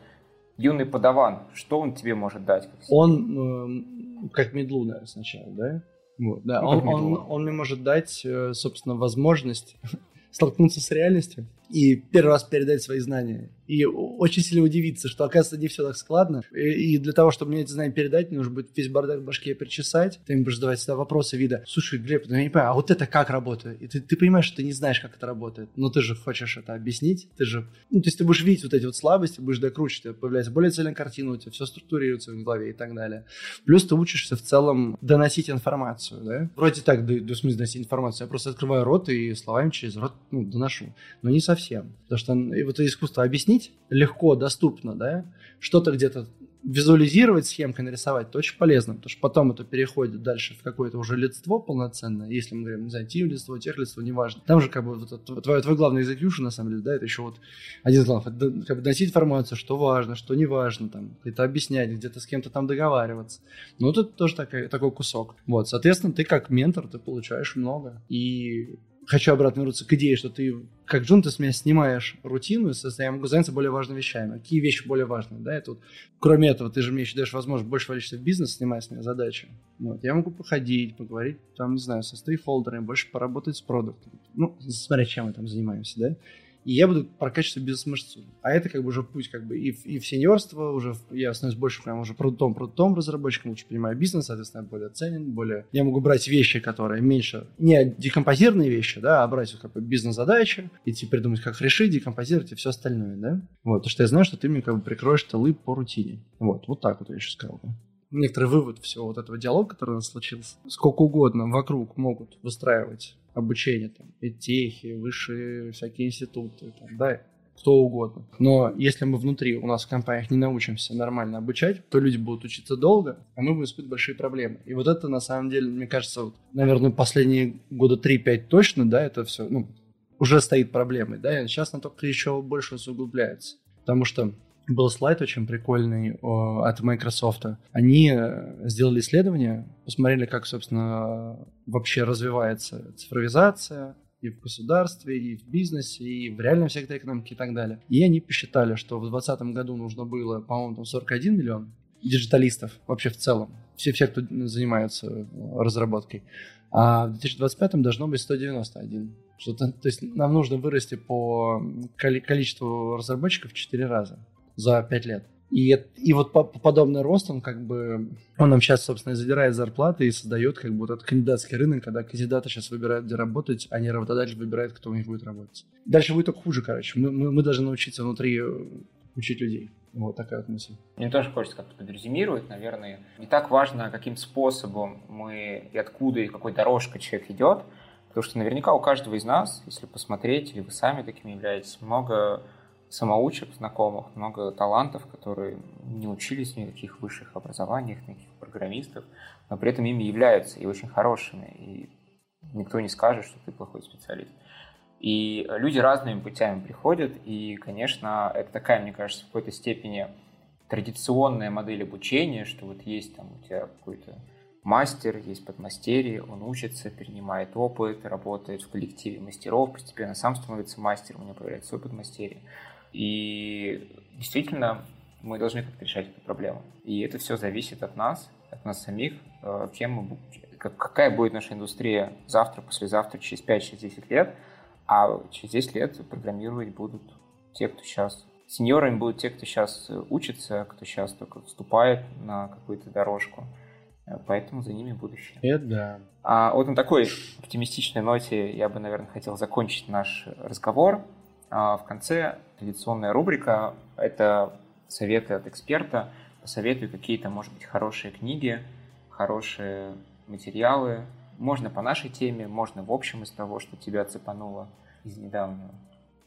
юный подаван. Что он тебе может дать? Как он э, как медлу, наверное, сначала, да? Вот, да, ну, он, он, он мне может дать, э, собственно, возможность столкнуться с реальностью и первый раз передать свои знания. И очень сильно удивиться, что, оказывается, не все так складно. И, и для того, чтобы мне эти знания передать, мне нужно будет весь бардак в башке причесать. Ты им будешь задавать всегда вопросы вида, слушай, Глеб, ну я не понимаю, а вот это как работает? И ты, ты понимаешь, что ты не знаешь, как это работает, но ты же хочешь это объяснить, ты же... Ну, то есть ты будешь видеть вот эти вот слабости, будешь докручивать, появляется более цельная картина, у тебя все структурируется в голове и так далее. Плюс ты учишься в целом доносить информацию, да? Вроде так, да, да в доносить информацию, я просто открываю рот и словами через рот, ну, доношу. Но не совсем. Потому что вот это искусство объяснить легко, доступно, да, что-то где-то визуализировать схемкой, нарисовать, это очень полезно, потому что потом это переходит дальше в какое-то уже лидство полноценное, если мы говорим, не знаю, тим лидство, тех лидство, неважно. Там же как бы вот это, твой, твой главный execution, на самом деле, да, это еще вот один из главных, как бы доносить информацию, что важно, что не важно, там, это объяснять, где-то с кем-то там договариваться. Ну, это тоже такой, такой кусок. Вот, соответственно, ты как ментор, ты получаешь много. И хочу обратно вернуться к идее, что ты, как Джун, ты с меня снимаешь рутину, и я могу заняться более важными вещами. Какие вещи более важные, да? Это вот, кроме этого, ты же мне еще даешь возможность больше валиться в бизнес, снимая с меня задачи. Вот. Я могу походить, поговорить, там, не знаю, со стейкхолдерами, больше поработать с продуктом. Ну, смотря чем мы там занимаемся, да? И я буду прокачивать бизнес-мышцу. А это как бы уже путь как бы и в, и в сеньорство, уже в, я становлюсь больше прям уже продуктом, продуктом разработчиком, лучше понимаю бизнес, соответственно, более ценен, более... Я могу брать вещи, которые меньше, не декомпозированные вещи, да, а брать как бы бизнес-задачи, идти придумать, как решить, декомпозировать и все остальное, да. Вот, потому что я знаю, что ты мне как бы прикроешь тылы по рутине. Вот, вот так вот я еще сказал. Да некоторый вывод всего вот этого диалога, который у нас случился. Сколько угодно вокруг могут выстраивать обучение, там, этехи, высшие всякие институты, там, да, кто угодно. Но если мы внутри у нас в компаниях не научимся нормально обучать, то люди будут учиться долго, а мы будем испытывать большие проблемы. И вот это, на самом деле, мне кажется, вот, наверное, последние года 3-5 точно, да, это все, ну, уже стоит проблемой, да, и сейчас она только еще больше усугубляется. Потому что был слайд очень прикольный от Microsoft. Они э, сделали исследование, посмотрели, как, собственно, вообще развивается цифровизация и в государстве, и в бизнесе, и в реальном секторе экономики и так далее. И они посчитали, что в 2020 году нужно было, по-моему, там 41 миллион диджиталистов вообще в целом. Все, все, кто занимается разработкой. А в 2025 должно быть 191. Что-то, то есть нам нужно вырасти по количеству разработчиков в 4 раза за 5 лет. И, и вот по, подобный рост, он как бы, он нам сейчас, собственно, и задирает зарплаты и создает как бы вот этот кандидатский рынок, когда кандидаты сейчас выбирают, где работать, а не работодатель выбирает, кто у них будет работать. Дальше будет только хуже, короче. Мы, мы, мы должны научиться внутри э, учить людей. Вот такая вот мысль. Мне тоже хочется как-то подрезюмировать, наверное. Не так важно, каким способом мы и откуда, и какой дорожкой человек идет, Потому что наверняка у каждого из нас, если посмотреть, или вы сами такими являетесь, много самоучек знакомых, много талантов, которые не учились ни никаких высших образованиях, никаких программистов, но при этом ими являются и очень хорошими. И никто не скажет, что ты плохой специалист. И люди разными путями приходят, и, конечно, это такая, мне кажется, в какой-то степени традиционная модель обучения, что вот есть там у тебя какой-то мастер, есть подмастерье, он учится, перенимает опыт, работает в коллективе мастеров, постепенно сам становится мастером, у него появляется свой подмастерье. И действительно, мы должны как-то решать эту проблему. И это все зависит от нас, от нас самих, э, кем мы, какая будет наша индустрия завтра, послезавтра, через 5-10 лет, а через 10 лет программировать будут те, кто сейчас Сеньорами будут те, кто сейчас учится, кто сейчас только вступает на какую-то дорожку. Э, поэтому за ними будущее. Это да. А вот на такой оптимистичной ноте я бы, наверное, хотел закончить наш разговор. А в конце традиционная рубрика – это советы от эксперта. Посоветую какие-то, может быть, хорошие книги, хорошие материалы. Можно по нашей теме, можно в общем из того, что тебя цепануло из недавнего.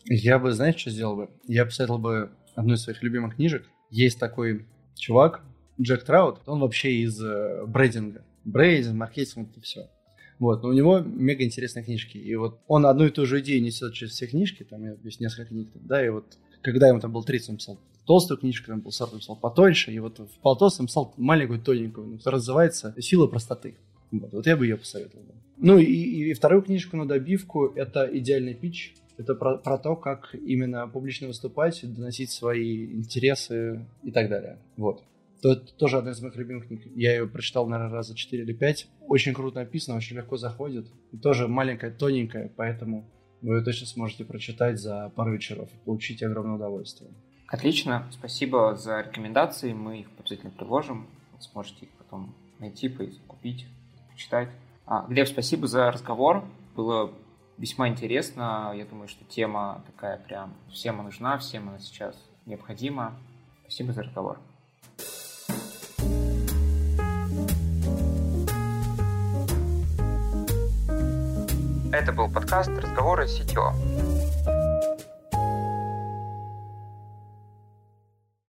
Я бы, знаешь, что сделал бы? Я посоветовал бы одну из своих любимых книжек. Есть такой чувак, Джек Траут, он вообще из э, брейдинга. Брейдинг, маркетинг и все. Вот, но у него мега интересные книжки. И вот он одну и ту же идею несет через все книжки, там есть несколько книг, да, и вот когда ему там был 30, он писал толстую книжку, там был 40, он писал потольше, и вот в полтолстом писал маленькую, тоненькую, которая называется «Сила простоты». Вот, вот я бы ее посоветовал. Ну и, и, и вторую книжку на добивку – это «Идеальный пич». Это про, про то, как именно публично выступать, доносить свои интересы и так далее. Вот. То, это тоже одна из моих любимых книг. Я ее прочитал, наверное, раза 4 или 5. Очень круто написано, очень легко заходит. И тоже маленькая, тоненькая, поэтому вы ее точно сможете прочитать за пару вечеров и получить огромное удовольствие. Отлично, спасибо за рекомендации. Мы их обязательно приложим. Сможете их потом найти, купить, почитать. А, Глеб, спасибо за разговор. Было весьма интересно. Я думаю, что тема такая прям всем нужна, всем она сейчас необходима. Спасибо за разговор. Это был подкаст «Разговоры с сетью».